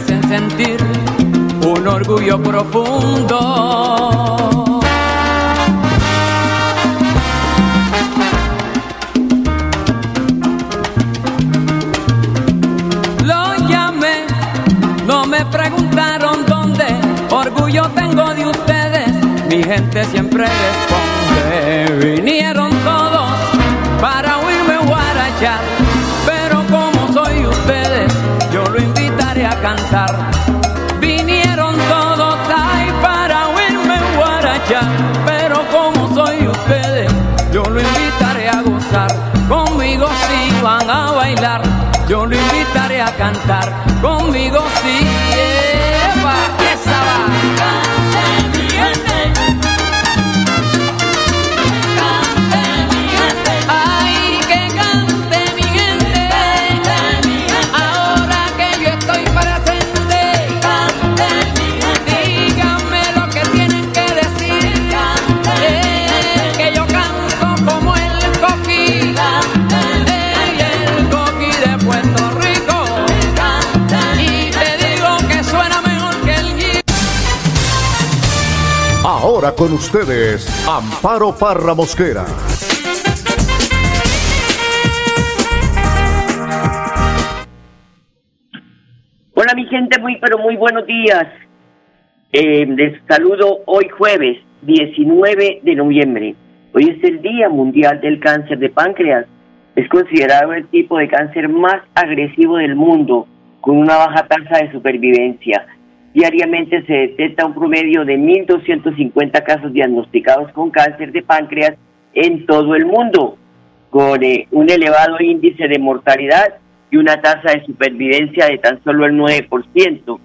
hacen sentir un orgullo profundo. Lo llamé, no me preguntaron dónde, orgullo tengo de ustedes, mi gente siempre responde. Vinieron cantar. Conmigo si ustedes, Amparo Parra Mosquera. Hola mi gente, muy pero muy buenos días. Eh, les saludo hoy jueves 19 de noviembre. Hoy es el Día Mundial del Cáncer de Páncreas. Es considerado el tipo de cáncer más agresivo del mundo, con una baja tasa de supervivencia. Diariamente se detecta un promedio de 1.250 casos diagnosticados con cáncer de páncreas en todo el mundo, con eh, un elevado índice de mortalidad y una tasa de supervivencia de tan solo el 9%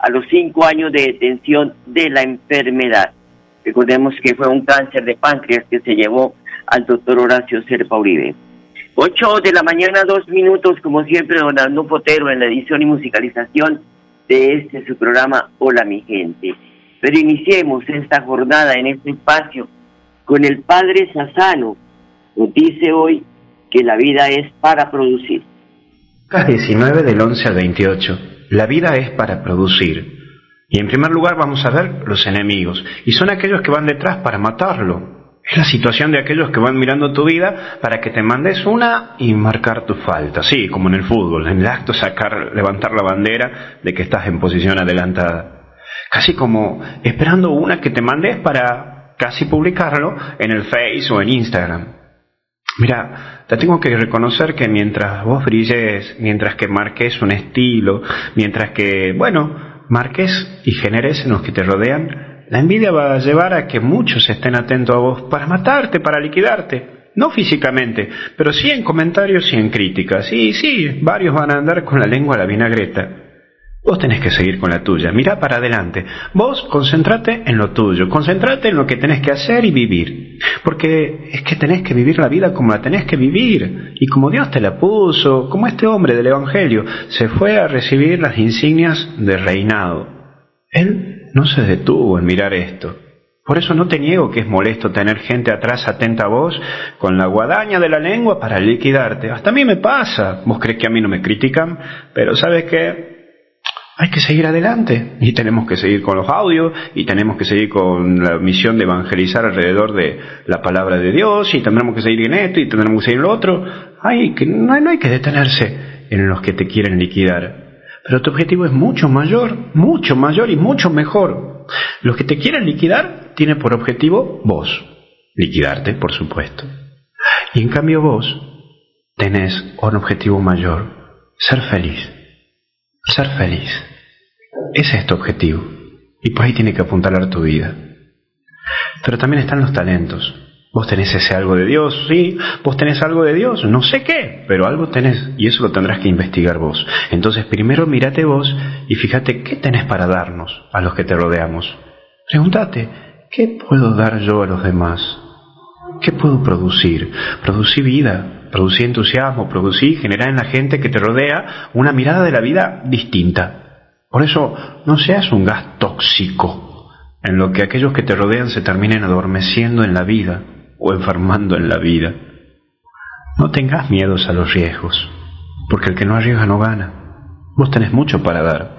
a los cinco años de detención de la enfermedad. Recordemos que fue un cáncer de páncreas que se llevó al doctor Horacio Serpa Uribe. Ocho de la mañana, dos minutos, como siempre, don Potero en la edición y musicalización de este su programa Hola mi gente. Pero iniciemos esta jornada en este espacio con el Padre Sassano. Nos dice hoy que la vida es para producir. Lucas 19 del 11 al 28. La vida es para producir. Y en primer lugar vamos a ver los enemigos. Y son aquellos que van detrás para matarlo. Es la situación de aquellos que van mirando tu vida para que te mandes una y marcar tu falta. Sí, como en el fútbol. En el acto sacar, levantar la bandera de que estás en posición adelantada. Casi como esperando una que te mandes para casi publicarlo en el Face o en Instagram. Mira, te tengo que reconocer que mientras vos brilles, mientras que marques un estilo, mientras que, bueno, marques y generes en los que te rodean, la envidia va a llevar a que muchos estén atentos a vos para matarte, para liquidarte. No físicamente, pero sí en comentarios y en críticas. Y sí, varios van a andar con la lengua a la vinagreta. Vos tenés que seguir con la tuya, mirá para adelante. Vos concentrate en lo tuyo, concentrate en lo que tenés que hacer y vivir. Porque es que tenés que vivir la vida como la tenés que vivir. Y como Dios te la puso, como este hombre del Evangelio se fue a recibir las insignias de reinado. Él no se detuvo en mirar esto. Por eso no te niego que es molesto tener gente atrás atenta a vos con la guadaña de la lengua para liquidarte. Hasta a mí me pasa. Vos crees que a mí no me critican, pero sabes que hay que seguir adelante y tenemos que seguir con los audios y tenemos que seguir con la misión de evangelizar alrededor de la palabra de Dios y tendremos que seguir en esto y tendremos que seguir en lo otro. Hay que, no hay que detenerse en los que te quieren liquidar. Pero tu objetivo es mucho mayor, mucho mayor y mucho mejor. Los que te quieren liquidar tienen por objetivo vos. Liquidarte, por supuesto. Y en cambio vos tenés un objetivo mayor, ser feliz. Ser feliz. Ese es tu objetivo. Y por ahí tiene que apuntalar tu vida. Pero también están los talentos. Vos tenés ese algo de Dios, sí, vos tenés algo de Dios, no sé qué, pero algo tenés y eso lo tendrás que investigar vos. Entonces primero mírate vos y fíjate qué tenés para darnos a los que te rodeamos. Pregúntate, ¿qué puedo dar yo a los demás? ¿Qué puedo producir? Producir vida, producir entusiasmo, producir, generar en la gente que te rodea una mirada de la vida distinta. Por eso no seas un gas tóxico en lo que aquellos que te rodean se terminen adormeciendo en la vida o enfermando en la vida. No tengas miedos a los riesgos, porque el que no arriesga no gana. Vos tenés mucho para dar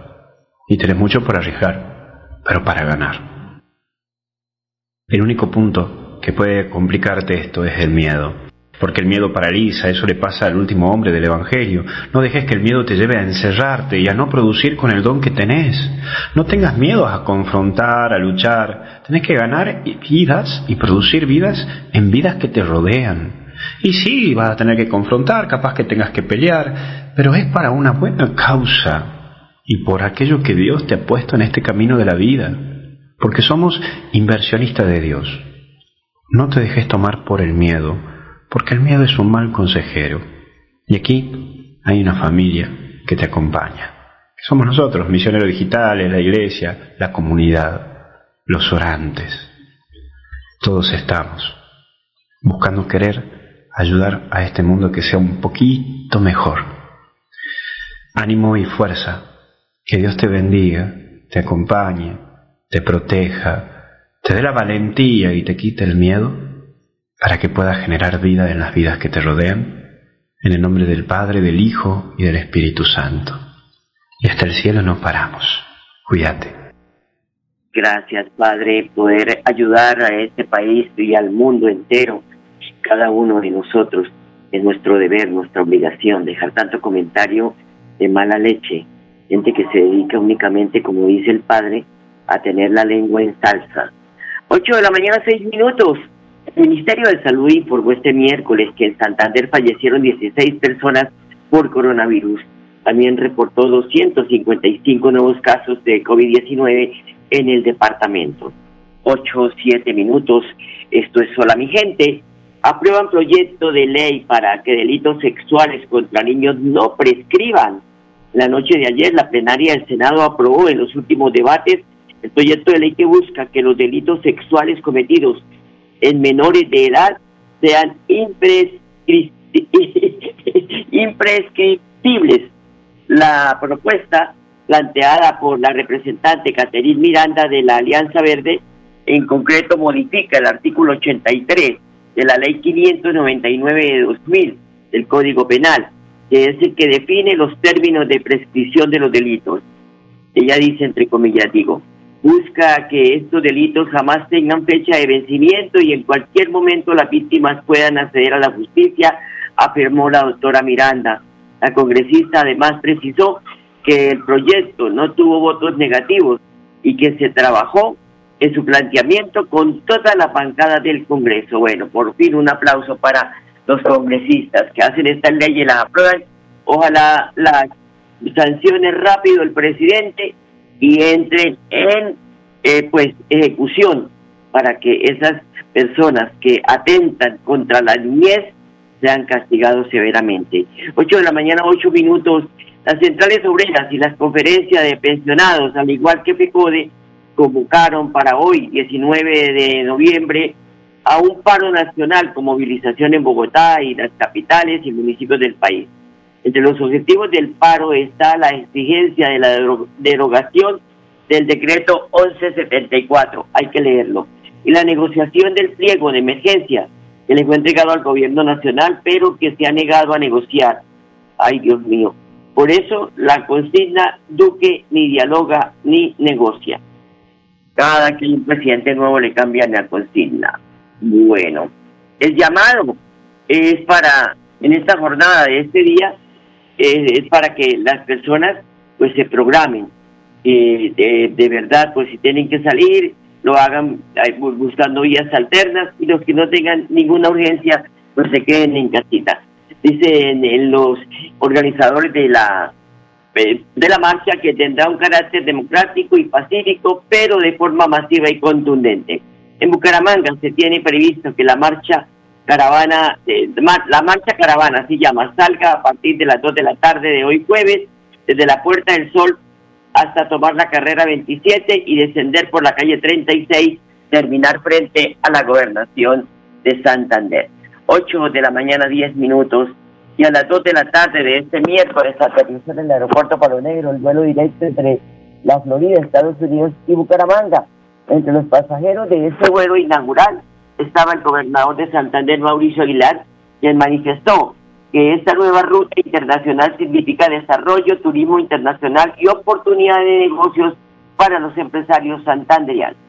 y tenés mucho para arriesgar, pero para ganar. El único punto que puede complicarte esto es el miedo porque el miedo paraliza, eso le pasa al último hombre del Evangelio. No dejes que el miedo te lleve a encerrarte y a no producir con el don que tenés. No tengas miedo a confrontar, a luchar. Tenés que ganar vidas y producir vidas en vidas que te rodean. Y sí, vas a tener que confrontar, capaz que tengas que pelear, pero es para una buena causa y por aquello que Dios te ha puesto en este camino de la vida. Porque somos inversionistas de Dios. No te dejes tomar por el miedo porque el miedo es un mal consejero. Y aquí hay una familia que te acompaña, somos nosotros, misioneros digitales, la iglesia, la comunidad, los orantes. Todos estamos buscando querer ayudar a este mundo que sea un poquito mejor. Ánimo y fuerza, que Dios te bendiga, te acompañe, te proteja, te dé la valentía y te quite el miedo para que puedas generar vida en las vidas que te rodean, en el nombre del Padre, del Hijo y del Espíritu Santo. Y hasta el cielo no paramos. Cuídate. Gracias, Padre, poder ayudar a este país y al mundo entero, cada uno de nosotros. Es nuestro deber, nuestra obligación, dejar tanto comentario de mala leche. Gente que se dedica únicamente, como dice el Padre, a tener la lengua en salsa. Ocho de la mañana, seis minutos. Ministerio de Salud informó este miércoles que en Santander fallecieron 16 personas por coronavirus. También reportó 255 nuevos casos de COVID-19 en el departamento. 8, 7 minutos. Esto es sola mi gente. Aprueban proyecto de ley para que delitos sexuales contra niños no prescriban. La noche de ayer la plenaria del Senado aprobó en los últimos debates el proyecto de ley que busca que los delitos sexuales cometidos en menores de edad sean imprescriptibles. La propuesta planteada por la representante Caterine Miranda de la Alianza Verde en concreto modifica el artículo 83 de la ley 599 de 2000 del Código Penal, que es el que define los términos de prescripción de los delitos. Ella dice, entre comillas, digo, busca que estos delitos jamás tengan fecha de vencimiento y en cualquier momento las víctimas puedan acceder a la justicia, afirmó la doctora Miranda. La congresista además precisó que el proyecto no tuvo votos negativos y que se trabajó en su planteamiento con toda la bancada del Congreso. Bueno, por fin un aplauso para los congresistas que hacen esta ley y la aprueban. Ojalá las sanciones rápido el presidente y entren en eh, pues ejecución para que esas personas que atentan contra la niñez sean castigados severamente. Ocho de la mañana, ocho minutos. Las centrales obreras y las conferencias de pensionados, al igual que FECODE, convocaron para hoy, 19 de noviembre, a un paro nacional con movilización en Bogotá y las capitales y municipios del país. Entre los objetivos del paro está la exigencia de la derogación del decreto 1174, hay que leerlo, y la negociación del pliego de emergencia que le fue entregado al gobierno nacional, pero que se ha negado a negociar. Ay, Dios mío. Por eso la consigna Duque ni dialoga ni negocia. Cada que un presidente nuevo le cambian la consigna. Bueno, el llamado es para, en esta jornada de este día, es, para que las personas pues se programen. Eh, de, de, verdad, pues si tienen que salir, lo hagan buscando vías alternas y los que no tengan ninguna urgencia, pues se queden en casita. Dicen los organizadores de la eh, de la marcha que tendrá un carácter democrático y pacífico, pero de forma masiva y contundente. En Bucaramanga se tiene previsto que la marcha caravana, eh, la marcha caravana se llama, salga a partir de las 2 de la tarde de hoy jueves, desde la Puerta del Sol hasta tomar la carrera 27 y descender por la calle 36, terminar frente a la gobernación de Santander. 8 de la mañana, 10 minutos y a las 2 de la tarde de este miércoles aterrizó en el aeropuerto Palo Negro el vuelo directo entre la Florida, Estados Unidos y Bucaramanga. Entre los pasajeros de ese vuelo inaugural estaba el gobernador de Santander, Mauricio Aguilar, quien manifestó que esta nueva ruta internacional significa desarrollo, turismo internacional y oportunidad de negocios para los empresarios santanderianos.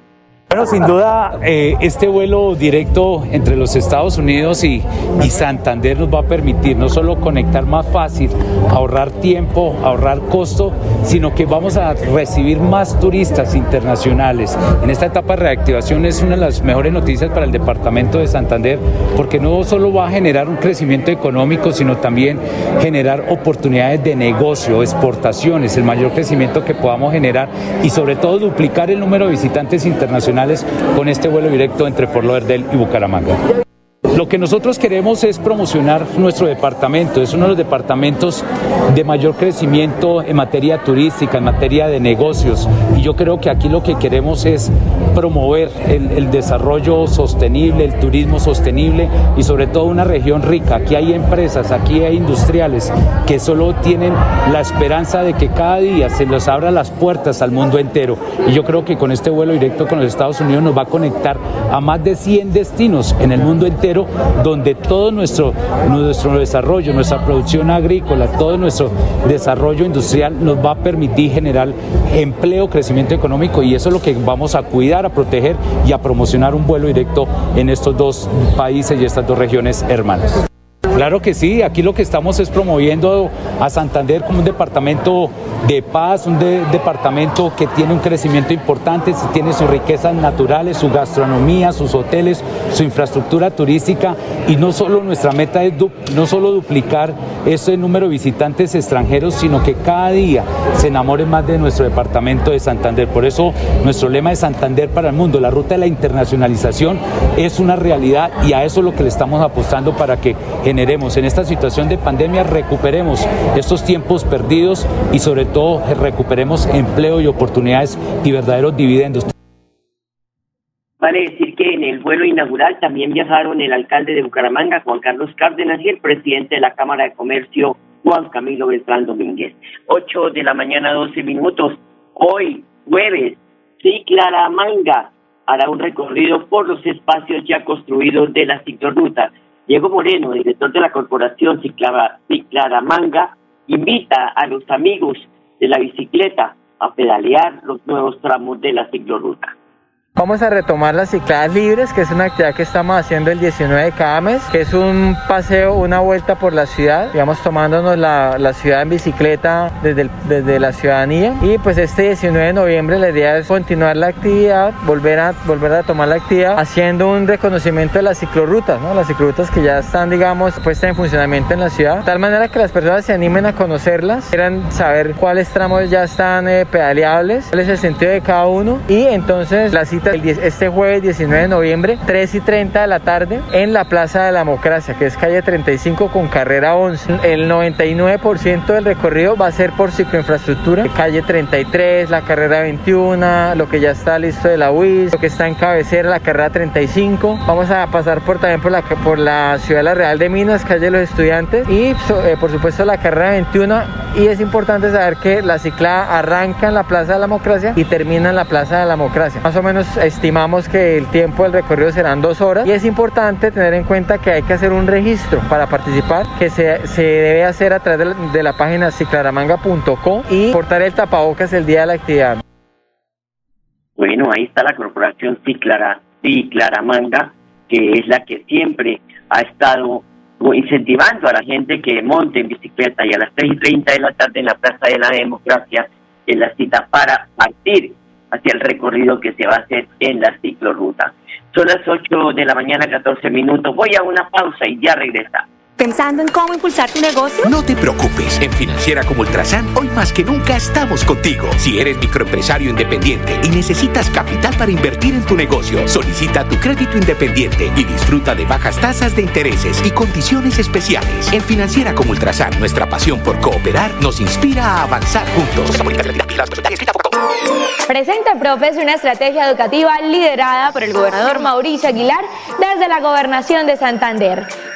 Bueno, sin duda, eh, este vuelo directo entre los Estados Unidos y, Santander nos va a permitir no solo conectar más fácil, ahorrar tiempo, ahorrar costo, sino que vamos a recibir más turistas internacionales. En esta etapa de reactivación es una de las mejores noticias para el departamento de Santander, porque no solo va a generar un crecimiento económico, sino también generar oportunidades de negocio, exportaciones, el mayor crecimiento que podamos generar y sobre todo duplicar el número de visitantes internacionales con este vuelo directo entre Fort Lauderdale y Bucaramanga. Lo que nosotros queremos es promocionar nuestro departamento. Es uno de los departamentos de mayor crecimiento en materia turística, en materia de negocios. Y yo creo que aquí lo que queremos es promover el, desarrollo sostenible, el turismo sostenible y sobre todo una región rica. Aquí hay empresas, aquí hay industriales que solo tienen la esperanza de que cada día se les abra las puertas al mundo entero. Y yo creo que con este vuelo directo con los Estados Unidos nos va a conectar a más de 100 destinos en el mundo entero donde todo nuestro, nuestro desarrollo, nuestra producción agrícola, todo nuestro desarrollo industrial nos va a permitir generar empleo, crecimiento económico y eso es lo que vamos a cuidar, a proteger y a promocionar un vuelo directo en estos dos países y estas dos regiones hermanas. Claro que sí, aquí lo que estamos es promoviendo a Santander como un departamento de paz, un departamento que tiene un crecimiento importante, tiene sus riquezas naturales, su gastronomía, sus hoteles, su infraestructura turística y no solo nuestra meta es no solo duplicar ese número de visitantes extranjeros, sino que cada día se enamoren más de nuestro departamento de Santander. Por eso nuestro lema es Santander para el mundo, la ruta de la internacionalización es una realidad y a eso es lo que le estamos apostando para que genere en esta situación de pandemia, recuperemos estos tiempos perdidos y sobre todo recuperemos empleo y oportunidades y verdaderos dividendos. Vale decir que en el vuelo inaugural también viajaron el alcalde de Bucaramanga, Juan Carlos Cárdenas, y el presidente de la Cámara de Comercio, Juan Camilo Beltrán Domínguez. 8 de la mañana, 12 minutos. Hoy, jueves, Ciclaramanga hará un recorrido por los espacios ya construidos de la ciclorruta. Diego Moreno, director de la corporación Ciclaramanga, invita a los amigos de la bicicleta a pedalear los nuevos tramos de la ciclorruta. Vamos a retomar las cicladas libres, que es una actividad que estamos haciendo el 19 de cada mes, que es un paseo, una vuelta por la ciudad, digamos tomándonos la, la ciudad en bicicleta desde, desde la ciudadanía. Y pues este 19 de noviembre la idea es continuar la actividad, volver a, volver a tomar la actividad, haciendo un reconocimiento de las ciclorrutas, ¿no? las ciclorrutas que ya están, digamos, puestas en funcionamiento en la ciudad, de tal manera que las personas se animen a conocerlas, quieran saber cuáles tramos ya están eh, pedaleables, cuál es el sentido de cada uno y entonces la este jueves 19 de noviembre, 3 y 30 de la tarde, en la Plaza de la Democracia, que es calle 35 con carrera 11. El 99% del recorrido va a ser por cicloinfraestructura, calle 33, la carrera 21, lo que ya está listo de la UIS, lo que está en cabecera, la carrera 35. Vamos a pasar por también por la, por la ciudad de la Real de Minas, calle de los estudiantes y eh, por supuesto la carrera 21. Y es importante saber que la ciclada arranca en la Plaza de la Democracia y termina en la Plaza de la Democracia. Más o menos estimamos que el tiempo del recorrido serán dos horas y es importante tener en cuenta que hay que hacer un registro para participar que se, se debe hacer a través de la, página ciclaramanga.com y portar el tapabocas el día de la actividad. Bueno, ahí está la corporación Ciclara, Ciclaramanga, que es la que siempre ha estado incentivando a la gente que monte en bicicleta y a las 3 y 30 de la tarde en la Plaza de la Democracia en la cita para partir hacia el recorrido que se va a hacer en la ciclorruta. Son las 8 de la mañana, 14 minutos. Voy a una pausa y ya regresa. ¿Pensando en cómo impulsar tu negocio? No te preocupes. En Financiera como Ultrasan, hoy más que nunca estamos contigo. Si eres microempresario independiente y necesitas capital para invertir en tu negocio, solicita tu crédito independiente y disfruta de bajas tasas de intereses y condiciones especiales. En Financiera como Ultrasan, nuestra pasión por cooperar nos inspira a avanzar juntos. Presenta Profes una estrategia educativa liderada por el gobernador Mauricio Aguilar desde la gobernación de Santander.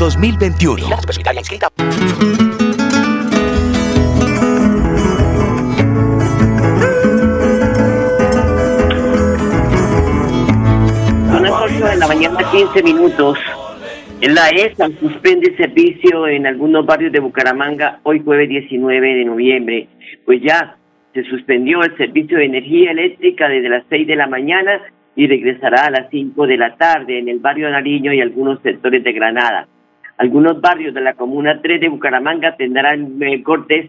2021. Son las 8 de la mañana, 15 minutos. La ESA suspende servicio en algunos barrios de Bucaramanga hoy jueves 19 de noviembre. Pues ya se suspendió el servicio de energía eléctrica desde las 6 de la mañana y regresará a las 5 de la tarde en el barrio Nariño y algunos sectores de Granada. Algunos barrios de la Comuna 3 de Bucaramanga tendrán eh, cortes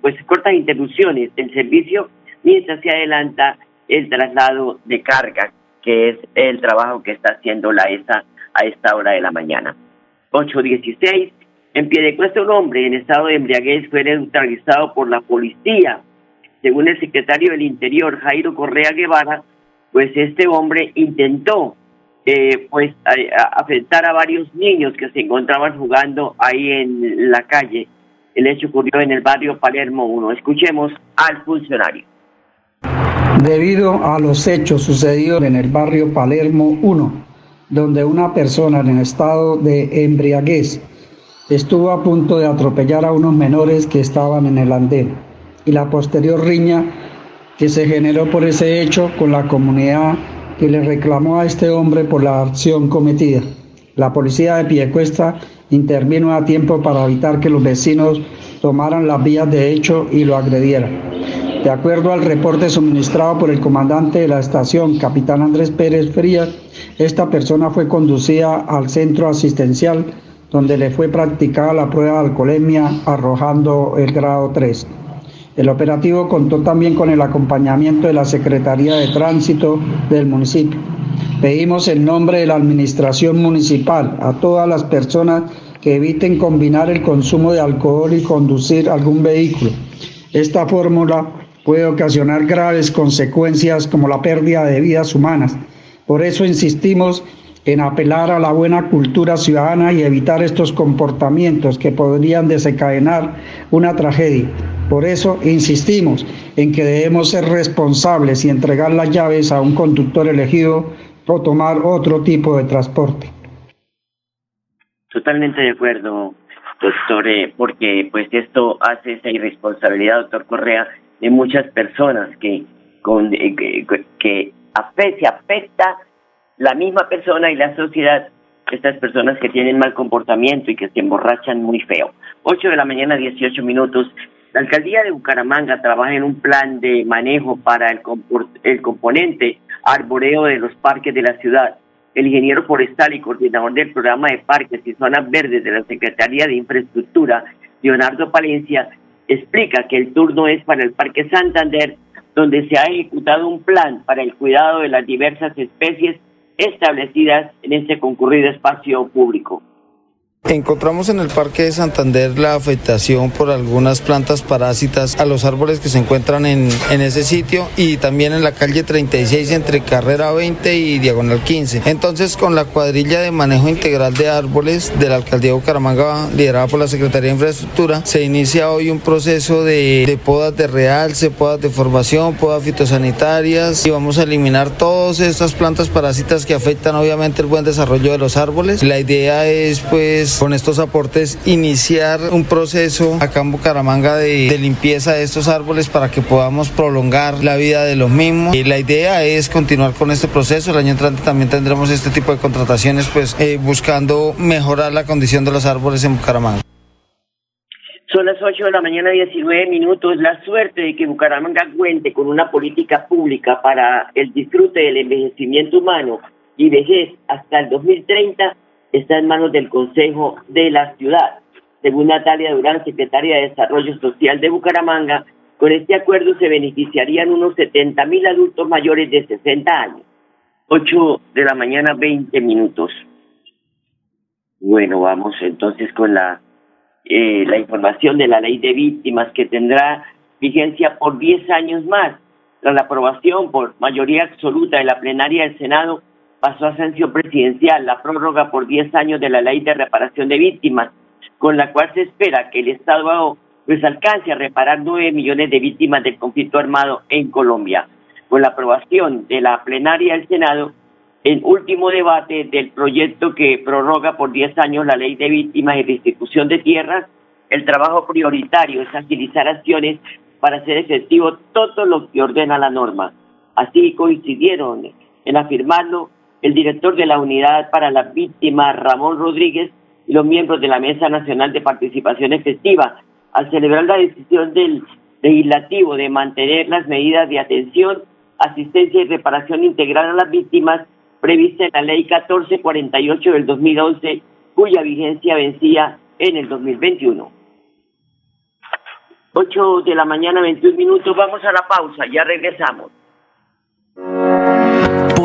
pues, cortas interrupciones del servicio mientras se adelanta el traslado de carga, que es el trabajo que está haciendo la ESA a esta hora de la mañana. 8.16. En pie de cuesta un hombre en estado de embriaguez fue neutralizado por la policía. Según el secretario del Interior, Jairo Correa Guevara, pues este hombre intentó eh, pues afectar a varios niños que se encontraban jugando ahí en la calle. El hecho ocurrió en el barrio Palermo 1. Escuchemos al funcionario. Debido a los hechos sucedidos en el barrio Palermo 1, donde una persona en estado de embriaguez estuvo a punto de atropellar a unos menores que estaban en el andén y la posterior riña que se generó por ese hecho con la comunidad que le reclamó a este hombre por la acción cometida. La policía de Piecuesta intervino a tiempo para evitar que los vecinos tomaran las vías de hecho y lo agredieran. De acuerdo al reporte suministrado por el comandante de la estación, capitán Andrés Pérez Frías, esta persona fue conducida al centro asistencial donde le fue practicada la prueba de alcoholemia arrojando el grado 3. El operativo contó también con el acompañamiento de la Secretaría de Tránsito del municipio. Pedimos en nombre de la Administración Municipal a todas las personas que eviten combinar el consumo de alcohol y conducir algún vehículo. Esta fórmula puede ocasionar graves consecuencias como la pérdida de vidas humanas. Por eso insistimos en apelar a la buena cultura ciudadana y evitar estos comportamientos que podrían desencadenar una tragedia. Por eso insistimos en que debemos ser responsables y entregar las llaves a un conductor elegido o tomar otro tipo de transporte. Totalmente de acuerdo, doctor, eh, porque pues esto hace esa irresponsabilidad, doctor Correa, de muchas personas que, con, eh, que, que afecta, afecta la misma persona y la sociedad, estas personas que tienen mal comportamiento y que se emborrachan muy feo. 8 de la mañana, 18 minutos. La alcaldía de Bucaramanga trabaja en un plan de manejo para el, el componente arboreo de los parques de la ciudad. El ingeniero forestal y coordinador del programa de parques y zonas verdes de la Secretaría de Infraestructura, Leonardo Palencia, explica que el turno es para el Parque Santander, donde se ha ejecutado un plan para el cuidado de las diversas especies establecidas en este concurrido espacio público. Encontramos en el Parque de Santander la afectación por algunas plantas parásitas a los árboles que se encuentran en, ese sitio y también en la calle 36 entre Carrera 20 y Diagonal 15. Entonces, con la cuadrilla de manejo integral de árboles de la Alcaldía de Bucaramanga, liderada por la Secretaría de Infraestructura, se inicia hoy un proceso de, de podas de realce, podas de formación, podas fitosanitarias y vamos a eliminar todas estas plantas parásitas que afectan obviamente el buen desarrollo de los árboles. La idea es pues pues con estos aportes iniciar un proceso acá en Bucaramanga de, de limpieza de estos árboles para que podamos prolongar la vida de los mismos. Y la idea es continuar con este proceso. El año entrante también tendremos este tipo de contrataciones pues eh, buscando mejorar la condición de los árboles en Bucaramanga. Son las 8 de la mañana, 19 minutos. La suerte de que Bucaramanga cuente con una política pública para el disfrute del envejecimiento humano y vejez hasta el 2030 está en manos del Consejo de la Ciudad. Según Natalia Durán, secretaria de Desarrollo Social de Bucaramanga, con este acuerdo se beneficiarían unos 70 mil adultos mayores de 60 años. 8 de la mañana, 20 minutos. Bueno, vamos entonces con la eh, la información de la ley de víctimas que tendrá vigencia por 10 años más. Tras la aprobación por mayoría absoluta de la plenaria del Senado, pasó a sanción presidencial la prórroga por 10 años de la ley de reparación de víctimas, con la cual se espera que el Estado pues alcance a reparar 9 millones de víctimas del conflicto armado en Colombia. Con la aprobación de la plenaria del Senado, el último debate del proyecto que prorroga por 10 años la ley de víctimas y restitución de tierras, el trabajo prioritario es agilizar acciones para hacer efectivo todo lo que ordena la norma. Así coincidieron en afirmarlo el director de la Unidad para las Víctimas, Ramón Rodríguez, y los miembros de la Mesa Nacional de Participación Efectiva, al celebrar la decisión del legislativo de mantener las medidas de atención, asistencia y reparación integral a las víctimas prevista en la ley 1448 del 2011, cuya vigencia vencía en el 2021. 8 de la mañana, 21 minutos, vamos a la pausa, ya regresamos.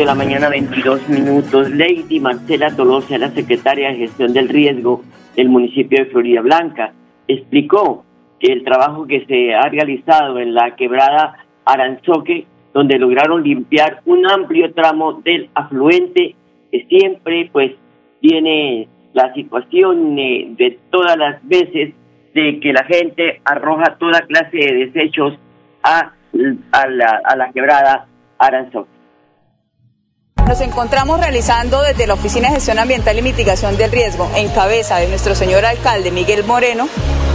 De la mañana, 22 minutos. Lady Marcela Tolosa, la secretaria de gestión del riesgo del municipio de Florida Blanca, explicó el trabajo que se ha realizado en la quebrada Aranzoque, donde lograron limpiar un amplio tramo del afluente, que siempre pues tiene la situación eh, de todas las veces de que la gente arroja toda clase de desechos a, a, la, a la quebrada Aranzoque. Nos encontramos realizando desde la Oficina de Gestión Ambiental y Mitigación del Riesgo, en cabeza de nuestro señor alcalde Miguel Moreno,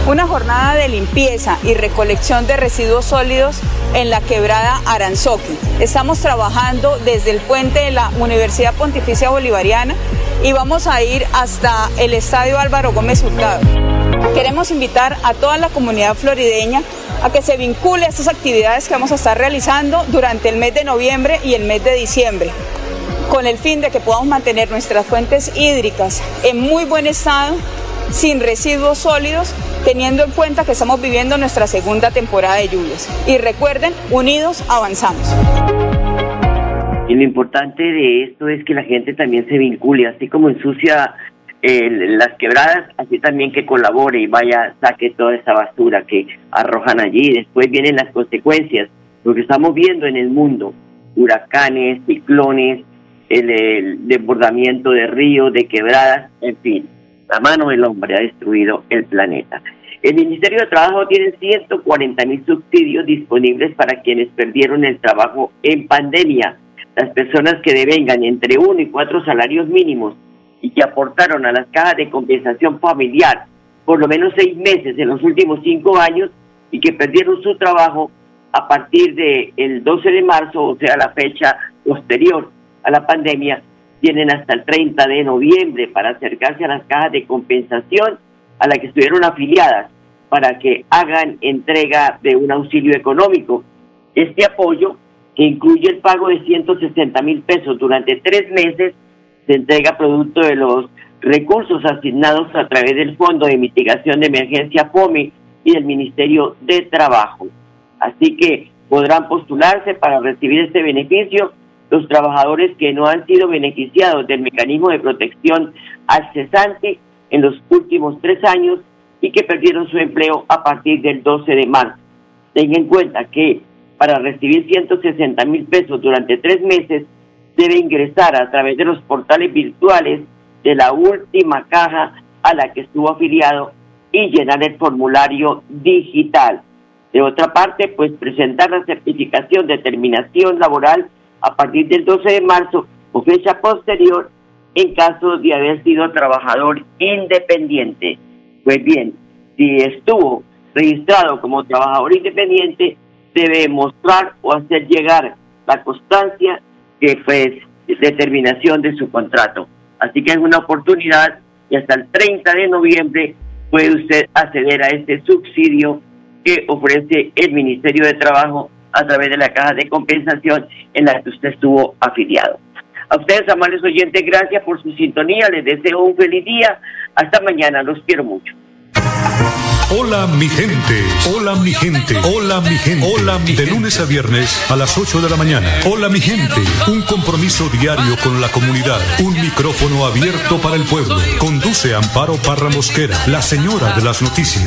una jornada de limpieza y recolección de residuos sólidos en la quebrada Aranzoque. Estamos trabajando desde el puente de la Universidad Pontificia Bolivariana y vamos a ir hasta el Estadio Álvaro Gómez Hurtado. Queremos invitar a toda la comunidad florideña a que se vincule a estas actividades que vamos a estar realizando durante el mes de noviembre y el mes de diciembre con el fin de que podamos mantener nuestras fuentes hídricas en muy buen estado, sin residuos sólidos, teniendo en cuenta que estamos viviendo nuestra segunda temporada de lluvias. Y recuerden, unidos avanzamos. Y lo importante de esto es que la gente también se vincule, así como ensucia eh, las quebradas, así también que colabore y vaya, saque toda esa basura que arrojan allí. Después vienen las consecuencias, lo que estamos viendo en el mundo, huracanes, ciclones, el, desbordamiento de ríos, de quebradas, en fin, la mano del hombre ha destruido el planeta. El Ministerio de Trabajo tiene 140 mil subsidios disponibles para quienes perdieron el trabajo en pandemia. Las personas que devengan entre uno y cuatro salarios mínimos y que aportaron a las cajas de compensación familiar por lo menos seis meses en los últimos cinco años y que perdieron su trabajo a partir del 12 de marzo, o sea, la fecha posterior a la pandemia, tienen hasta el 30 de noviembre para acercarse a las cajas de compensación a las que estuvieron afiliadas para que hagan entrega de un auxilio económico. Este apoyo, que incluye el pago de 160 mil pesos durante tres meses, se entrega producto de los recursos asignados a través del Fondo de Mitigación de Emergencia FOME y del Ministerio de Trabajo. Así que podrán postularse para recibir este beneficio los trabajadores que no han sido beneficiados del mecanismo de protección al cesante en los últimos tres años y que perdieron su empleo a partir del 12 de marzo. Tengan en cuenta que para recibir 160 mil pesos durante tres meses debe ingresar a través de los portales virtuales de la última caja a la que estuvo afiliado y llenar el formulario digital. De otra parte, pues presentar la certificación de terminación laboral a partir del 12 de marzo o fecha posterior en caso de haber sido trabajador independiente. Pues bien, si estuvo registrado como trabajador independiente, debe mostrar o hacer llegar la constancia que fue determinación de su contrato. Así que es una oportunidad y hasta el 30 de noviembre puede usted acceder a este subsidio que ofrece el Ministerio de Trabajo a través de la caja de compensación en la que usted estuvo afiliado. A ustedes, amables oyentes, gracias por su sintonía. Les deseo un feliz día. Hasta mañana. Los quiero mucho. Hola mi gente, hola mi gente, hola mi gente, hola mi De lunes a viernes a las 8 de la mañana. Hola mi gente, un compromiso diario con la comunidad, un micrófono abierto para el pueblo. Conduce Amparo Parra Mosquera, la señora de las noticias.